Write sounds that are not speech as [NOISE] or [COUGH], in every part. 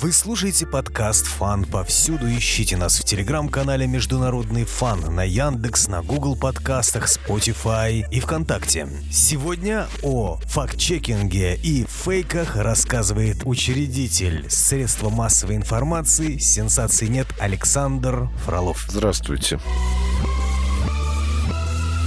Вы слушаете подкаст «Фан» повсюду. Ищите нас в телеграм-канале «Международный фан» на Яндекс, на Google подкастах, Spotify и ВКонтакте. Сегодня о факт-чекинге и фейках рассказывает учредитель средства массовой информации «Сенсации нет» Александр Фролов. Здравствуйте.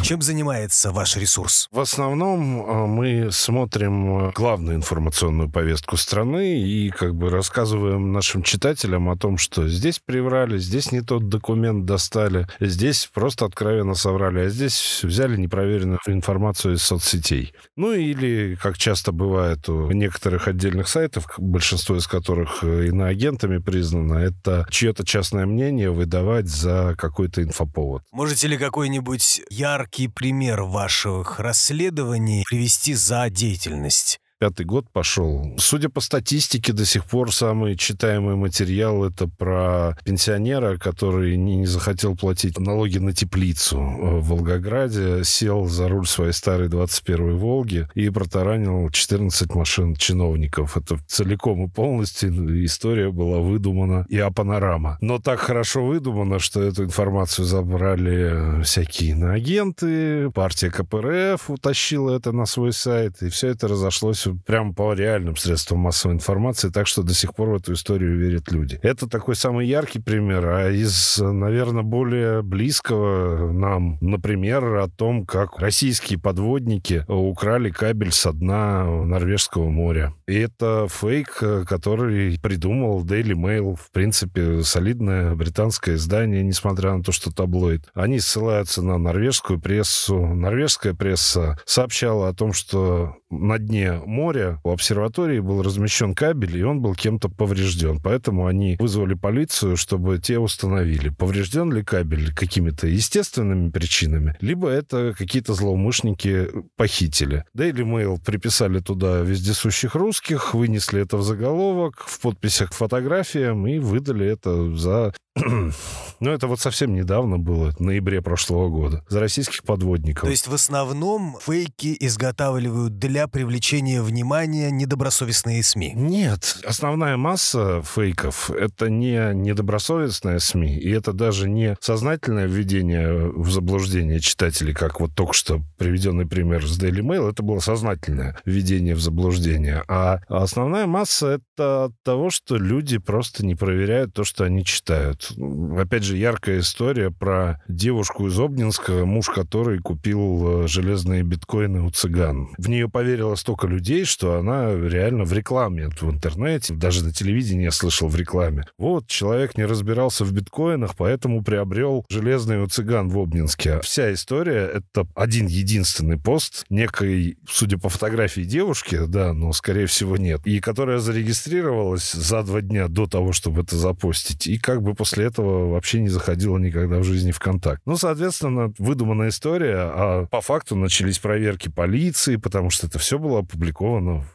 Чем занимается ваш ресурс? В основном э, мы смотрим э, главную информационную повестку страны и как бы рассказываем нашим читателям о том, что здесь приврали, здесь не тот документ достали, здесь просто откровенно соврали, а здесь взяли непроверенную информацию из соцсетей. Ну или, как часто бывает у некоторых отдельных сайтов, большинство из которых э, иноагентами признано, это чье-то частное мнение выдавать за какой-то инфоповод. Можете ли какой-нибудь яркий яркий пример ваших расследований привести за деятельность? Пятый год пошел. Судя по статистике, до сих пор самый читаемый материал это про пенсионера, который не, не захотел платить налоги на теплицу в Волгограде, сел за руль своей старой 21-й «Волги» и протаранил 14 машин чиновников. Это целиком и полностью история была выдумана и а панорама. Но так хорошо выдумана, что эту информацию забрали всякие иноагенты, партия КПРФ утащила это на свой сайт, и все это разошлось прямо по реальным средствам массовой информации, так что до сих пор в эту историю верят люди. Это такой самый яркий пример, а из, наверное, более близкого нам, например, о том, как российские подводники украли кабель со дна Норвежского моря. И это фейк, который придумал Daily Mail, в принципе, солидное британское издание, несмотря на то, что таблоид. Они ссылаются на норвежскую прессу. Норвежская пресса сообщала о том, что на дне моря у обсерватории был размещен кабель, и он был кем-то поврежден. Поэтому они вызвали полицию, чтобы те установили, поврежден ли кабель какими-то естественными причинами, либо это какие-то злоумышленники похитили. Daily Mail приписали туда вездесущих русских, вынесли это в заголовок, в подписях к фотографиям и выдали это за [CLEARS THROAT] ну, это вот совсем недавно было, в ноябре прошлого года, за российских подводников. То есть в основном фейки изготавливают для привлечения внимания недобросовестные СМИ? Нет. Основная масса фейков — это не недобросовестные СМИ, и это даже не сознательное введение в заблуждение читателей, как вот только что приведенный пример с Daily Mail, это было сознательное введение в заблуждение. А основная масса — это от того, что люди просто не проверяют то, что они читают. Опять же, яркая история про девушку из Обнинска, муж которой купил э, железные биткоины у цыган. В нее поверило столько людей, что она реально в рекламе в интернете, даже на телевидении я слышал в рекламе. Вот, человек не разбирался в биткоинах, поэтому приобрел железные у цыган в Обнинске. Вся история — это один единственный пост некой, судя по фотографии девушки, да, но, скорее всего, нет, и которая зарегистрировалась за два дня до того, чтобы это запостить, и как бы после этого вообще не заходила никогда в жизни в контакт. Ну, соответственно, выдуманная история, а по факту начались проверки полиции, потому что это все было опубликовано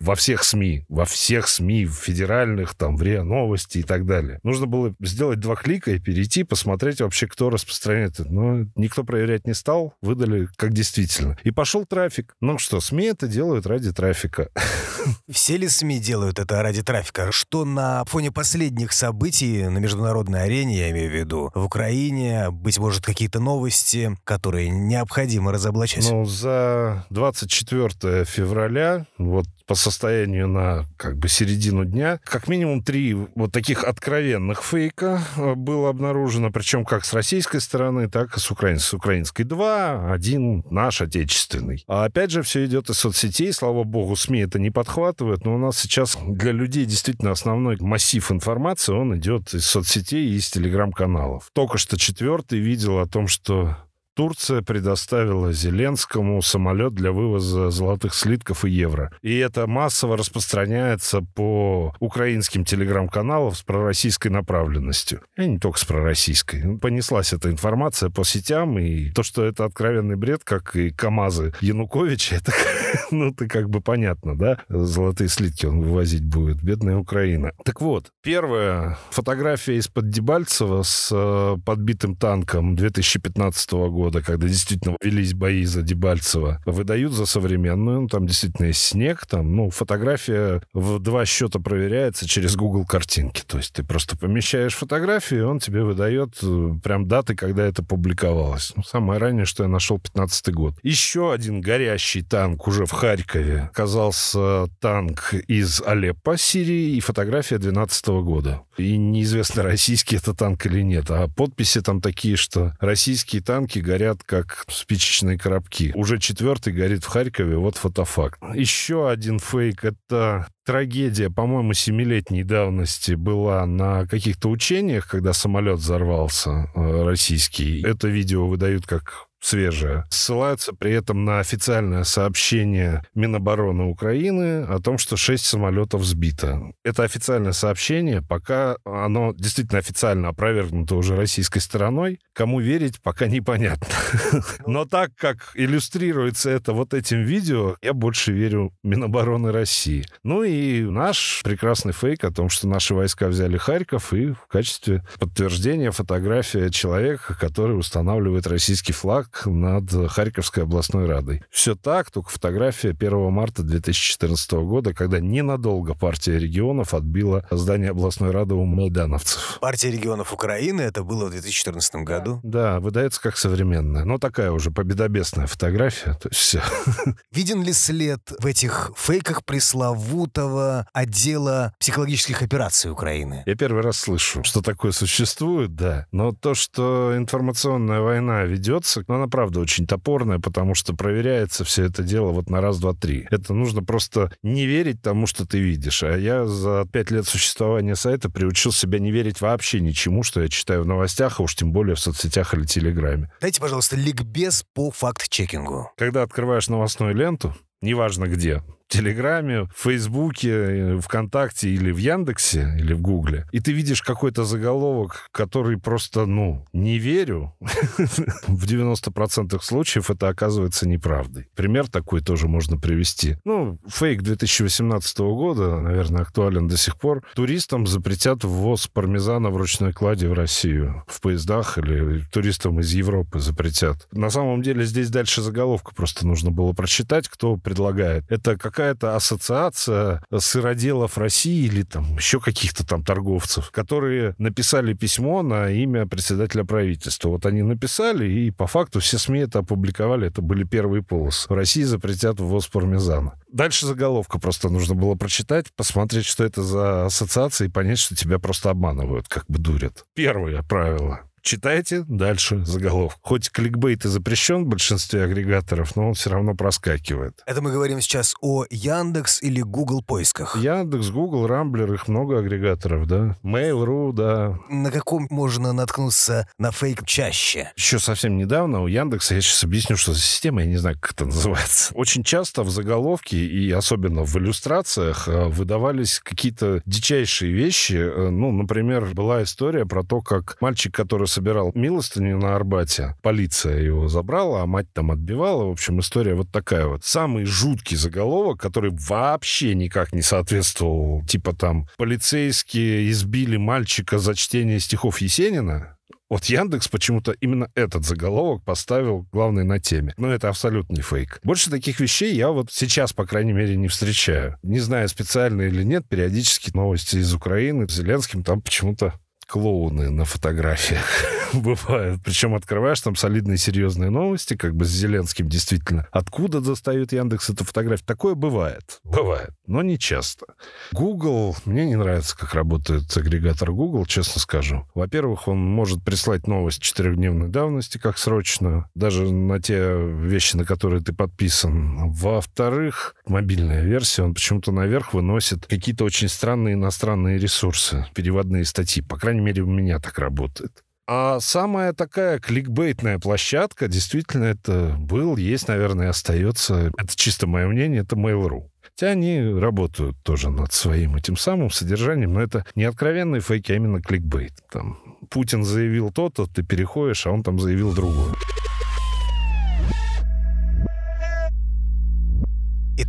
во всех СМИ, во всех СМИ, федеральных, там, в РИА Новости и так далее. Нужно было сделать два клика и перейти, посмотреть вообще, кто распространяет это. Но никто проверять не стал, выдали как действительно. И пошел трафик. Ну что, СМИ это делают ради трафика. [LAUGHS] Все ли СМИ делают это ради трафика? Что на фоне последних событий на международной арене я имею в виду. В Украине, быть может, какие-то новости, которые необходимо разоблачать. Ну, за 24 февраля, вот по состоянию на как бы середину дня. Как минимум три вот таких откровенных фейка э, было обнаружено, причем как с российской стороны, так и с, украин... с украинской. Два, один наш отечественный. А опять же, все идет из соцсетей. Слава богу, СМИ это не подхватывают, но у нас сейчас для людей действительно основной массив информации, он идет из соцсетей и из телеграм-каналов. Только что четвертый видел о том, что Турция предоставила Зеленскому самолет для вывоза золотых слитков и евро. И это массово распространяется по украинским телеграм-каналам с пророссийской направленностью. И не только с пророссийской. Ну, понеслась эта информация по сетям, и то, что это откровенный бред, как и КАМАЗы Януковича, [LAUGHS] это, [LAUGHS] ну, это как бы понятно, да? Золотые слитки он вывозить будет. Бедная Украина. Так вот, первая фотография из-под Дебальцева с э, подбитым танком 2015 года когда действительно велись бои за Дебальцево, выдают за современную, ну, там действительно есть снег, там, ну, фотография в два счета проверяется через Google картинки. То есть ты просто помещаешь фотографию, и он тебе выдает э, прям даты, когда это публиковалось. Ну, самое раннее, что я нашел, 15 год. Еще один горящий танк уже в Харькове. Оказался танк из Алеппо, Сирии, и фотография 12 года. И неизвестно, российский это танк или нет. А подписи там такие, что российские танки горят как спичечные коробки. Уже четвертый горит в Харькове, вот фотофакт. Еще один фейк — это трагедия, по-моему, семилетней давности была на каких-то учениях, когда самолет взорвался э, российский. Это видео выдают как свежее. Ссылаются при этом на официальное сообщение Минобороны Украины о том, что шесть самолетов сбито. Это официальное сообщение, пока оно действительно официально опровергнуто уже российской стороной. Кому верить, пока непонятно. [LAUGHS] Но так как иллюстрируется это вот этим видео, я больше верю Минобороны России. Ну и наш прекрасный фейк о том, что наши войска взяли Харьков, и в качестве подтверждения фотография человека, который устанавливает российский флаг над Харьковской областной радой. Все так, только фотография 1 марта 2014 года, когда ненадолго партия регионов отбила здание областной рады у майдановцев. Партия регионов Украины, это было в 2014 году? Да, выдается как современная. Но такая уже победобесная фотография. То есть все. [LAUGHS] Виден ли след в этих фейках пресловутого отдела психологических операций Украины? Я первый раз слышу, что такое существует, да. Но то, что информационная война ведется, ну, она правда очень топорная, потому что проверяется все это дело вот на раз, два, три. Это нужно просто не верить тому, что ты видишь. А я за пять лет существования сайта приучил себя не верить вообще ничему, что я читаю в новостях, а уж тем более в соцсетях или Телеграме. Дайте, пожалуйста, ликбез по факт-чекингу. Когда открываешь новостную ленту, неважно где, Телеграме, в Фейсбуке, ВКонтакте или в Яндексе, или в Гугле, и ты видишь какой-то заголовок, который просто, ну, не верю, [LAUGHS] в 90% случаев это оказывается неправдой. Пример такой тоже можно привести. Ну, фейк 2018 года, наверное, актуален до сих пор. Туристам запретят ввоз пармезана в ручной кладе в Россию в поездах или туристам из Европы запретят. На самом деле здесь дальше заголовку просто нужно было прочитать, кто предлагает. Это как какая-то ассоциация сыроделов России или там еще каких-то там торговцев, которые написали письмо на имя председателя правительства. Вот они написали, и по факту все СМИ это опубликовали. Это были первые полосы. В России запретят ввоз пармезана. Дальше заголовка просто нужно было прочитать, посмотреть, что это за ассоциация, и понять, что тебя просто обманывают, как бы дурят. Первое правило. Читайте дальше заголовок. Хоть кликбейт и запрещен в большинстве агрегаторов, но он все равно проскакивает. Это мы говорим сейчас о Яндекс или Google поисках. Яндекс, Google, Рамблер, их много агрегаторов, да. Mail.ru, да. На каком можно наткнуться на фейк чаще? Еще совсем недавно у Яндекса, я сейчас объясню, что за система, я не знаю, как это называется. Очень часто в заголовке и особенно в иллюстрациях э, выдавались какие-то дичайшие вещи. Э, ну, например, была история про то, как мальчик, который собирал милостыню на Арбате. Полиция его забрала, а мать там отбивала. В общем, история вот такая вот. Самый жуткий заголовок, который вообще никак не соответствовал. Типа там полицейские избили мальчика за чтение стихов Есенина. Вот Яндекс почему-то именно этот заголовок поставил главный на теме. Но это абсолютный фейк. Больше таких вещей я вот сейчас, по крайней мере, не встречаю. Не знаю, специально или нет, периодически новости из Украины. Зеленским там почему-то клоуны на фотографиях [LAUGHS] бывают. Причем открываешь там солидные серьезные новости, как бы с Зеленским действительно. Откуда достают Яндекс эту фотографию? Такое бывает. Бывает, но не часто. Google, мне не нравится, как работает агрегатор Google, честно скажу. Во-первых, он может прислать новость четырехдневной давности, как срочную, даже на те вещи, на которые ты подписан. Во-вторых, мобильная версия, он почему-то наверх выносит какие-то очень странные иностранные ресурсы, переводные статьи. По крайней мере, у меня так работает. А самая такая кликбейтная площадка, действительно, это был, есть, наверное, остается, это чисто мое мнение, это Mail.ru. Хотя они работают тоже над своим этим самым содержанием, но это не откровенные фейки, а именно кликбейт. Там Путин заявил то-то, ты переходишь, а он там заявил другое.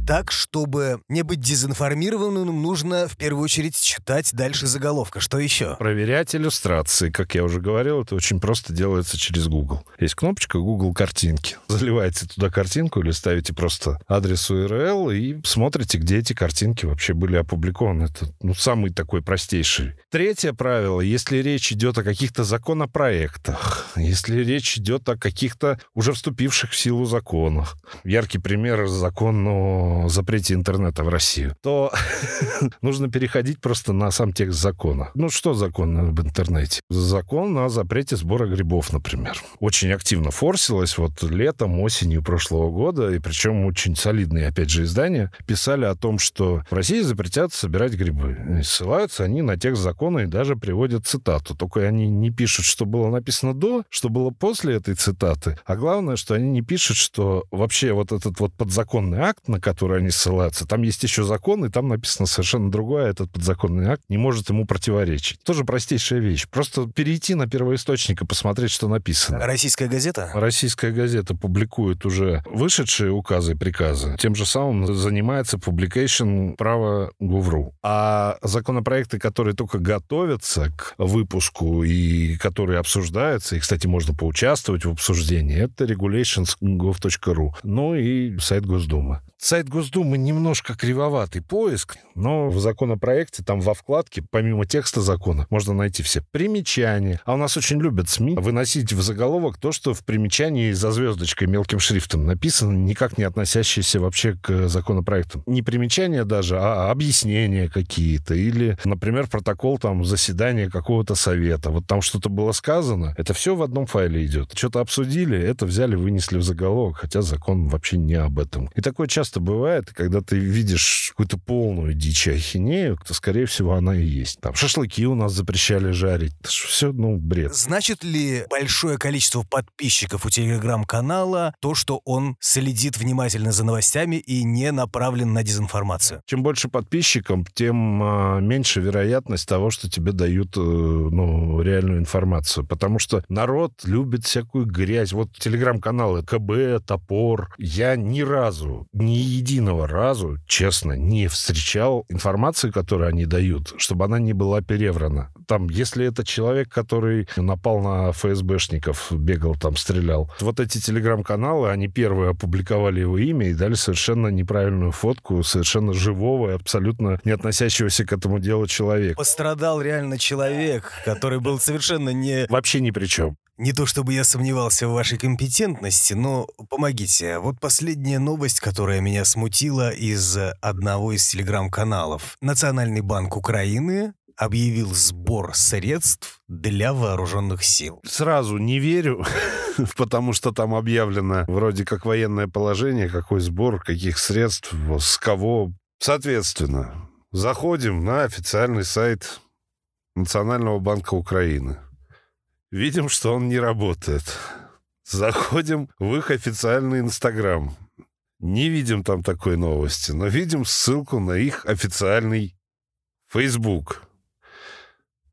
Итак, чтобы не быть дезинформированным, нужно в первую очередь читать дальше заголовка. Что еще? Проверять иллюстрации. Как я уже говорил, это очень просто делается через Google. Есть кнопочка Google картинки. Заливаете туда картинку или ставите просто адрес URL и смотрите, где эти картинки вообще были опубликованы. Это ну, самый такой простейший. Третье правило. Если речь идет о каких-то законопроектах, если речь идет о каких-то уже вступивших в силу законах, яркий пример закон о запрете интернета в Россию, то [LAUGHS] нужно переходить просто на сам текст закона. Ну, что закон об интернете? Закон о запрете сбора грибов, например. Очень активно форсилось вот летом, осенью прошлого года, и причем очень солидные, опять же, издания писали о том, что в России запретят собирать грибы. И ссылаются они на текст закона и даже приводят цитату. Только они не пишут, что было написано до, что было после этой цитаты. А главное, что они не пишут, что вообще вот этот вот подзаконный акт, на который они ссылаются, там есть еще закон, и там написано совершенно другое. Этот подзаконный акт не может ему противоречить. Тоже простейшая вещь. Просто перейти на первоисточник и посмотреть, что написано. Российская газета? Российская газета публикует уже вышедшие указы и приказы. Тем же самым занимается publication.pravo.gov.ru. А законопроекты, которые только готовятся к выпуску и которые обсуждаются, и, кстати, можно поучаствовать в обсуждении, это regulations.gov.ru. Ну и сайт Госдумы. Сайт Госдумы немножко кривоватый поиск, но в законопроекте, там во вкладке, помимо текста закона, можно найти все примечания. А у нас очень любят СМИ выносить в заголовок то, что в примечании за звездочкой мелким шрифтом написано, никак не относящееся вообще к законопроекту. Не примечания даже, а объяснения какие-то. Или, например, протокол там заседания какого-то совета. Вот там что-то было сказано, это все в одном файле идет. Что-то обсудили, это взяли, вынесли в заголовок, хотя закон вообще не об этом. И такое часто бывает, когда ты видишь какую-то полную дичь ахинею, то, скорее всего, она и есть. Там шашлыки у нас запрещали жарить. Все, ну, бред. Значит ли большое количество подписчиков у телеграм-канала то, что он следит внимательно за новостями и не направлен на дезинформацию? Чем больше подписчиков, тем а, меньше вероятность того, что тебе дают э, ну, реальную информацию. Потому что народ любит всякую грязь. Вот телеграм-каналы КБ, Топор. Я ни разу ни единого разу, честно, не встречал информации, которую они дают, чтобы она не была переврана. Там, если это человек, который напал на ФСБшников, бегал там, стрелял, вот эти телеграм-каналы, они первые опубликовали его имя и дали совершенно неправильную фотку совершенно живого и абсолютно не относящегося к этому делу человека. Пострадал реально человек, который был совершенно не... Вообще ни при чем. Не то чтобы я сомневался в вашей компетентности, но помогите. Вот последняя новость, которая меня смутила из одного из телеграм-каналов. Национальный банк Украины объявил сбор средств для вооруженных сил. Сразу не верю, [LAUGHS] потому что там объявлено вроде как военное положение, какой сбор, каких средств, с кого. Соответственно, заходим на официальный сайт Национального банка Украины. Видим, что он не работает. Заходим в их официальный Инстаграм. Не видим там такой новости, но видим ссылку на их официальный Фейсбук.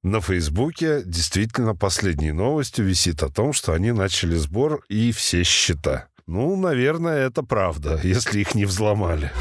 На Фейсбуке действительно последней новостью висит о том, что они начали сбор и все счета. Ну, наверное, это правда, если их не взломали.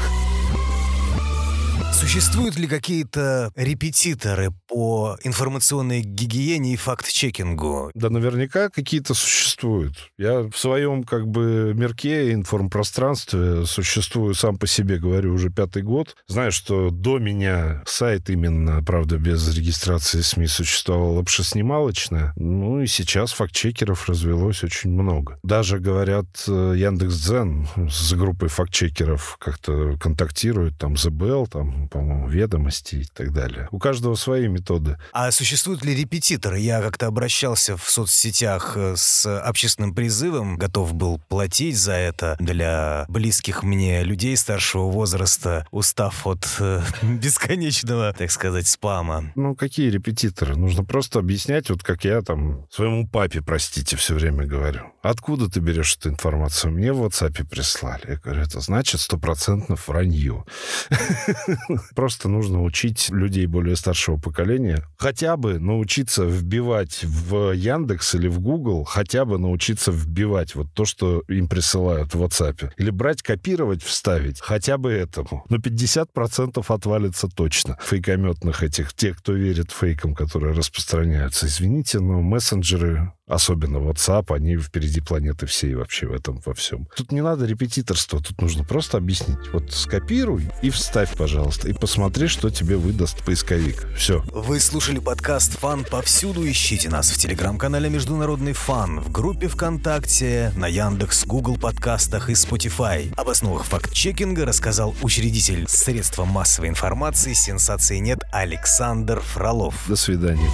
Существуют ли какие-то репетиторы по информационной гигиене и факт-чекингу? Да наверняка какие-то существуют. Я в своем как бы мирке, информпространстве существую сам по себе, говорю, уже пятый год. Знаю, что до меня сайт именно, правда, без регистрации СМИ существовал обшеснималочное. Ну и сейчас факт-чекеров развелось очень много. Даже, говорят, Яндекс.Дзен с группой факт-чекеров как-то контактирует, там, ЗБЛ, там, по-моему, ведомости и так далее. У каждого свои методы. А существуют ли репетиторы? Я как-то обращался в соцсетях э, с общественным призывом, готов был платить за это для близких мне людей старшего возраста, устав от э, [LAUGHS] бесконечного, так сказать, спама. Ну, какие репетиторы? Нужно просто объяснять, вот как я там своему папе, простите, все время говорю. Откуда ты берешь эту информацию? Мне в WhatsApp прислали. Я говорю, это значит стопроцентно вранье. [LAUGHS] Просто нужно учить людей более старшего поколения хотя бы научиться вбивать в Яндекс или в Google, хотя бы научиться вбивать вот то, что им присылают в WhatsApp. Или брать, копировать, вставить. Хотя бы этому. Но 50% отвалится точно. Фейкометных этих, те, кто верит фейкам, которые распространяются. Извините, но мессенджеры особенно WhatsApp, они впереди планеты всей вообще в этом во всем. Тут не надо репетиторства, тут нужно просто объяснить. Вот скопируй и вставь, пожалуйста, и посмотри, что тебе выдаст поисковик. Все. Вы слушали подкаст «Фан повсюду». Ищите нас в телеграм-канале «Международный фан», в группе ВКонтакте, на Яндекс, Google подкастах и Spotify. Об основах факт-чекинга рассказал учредитель средства массовой информации «Сенсации нет» Александр Фролов. До свидания.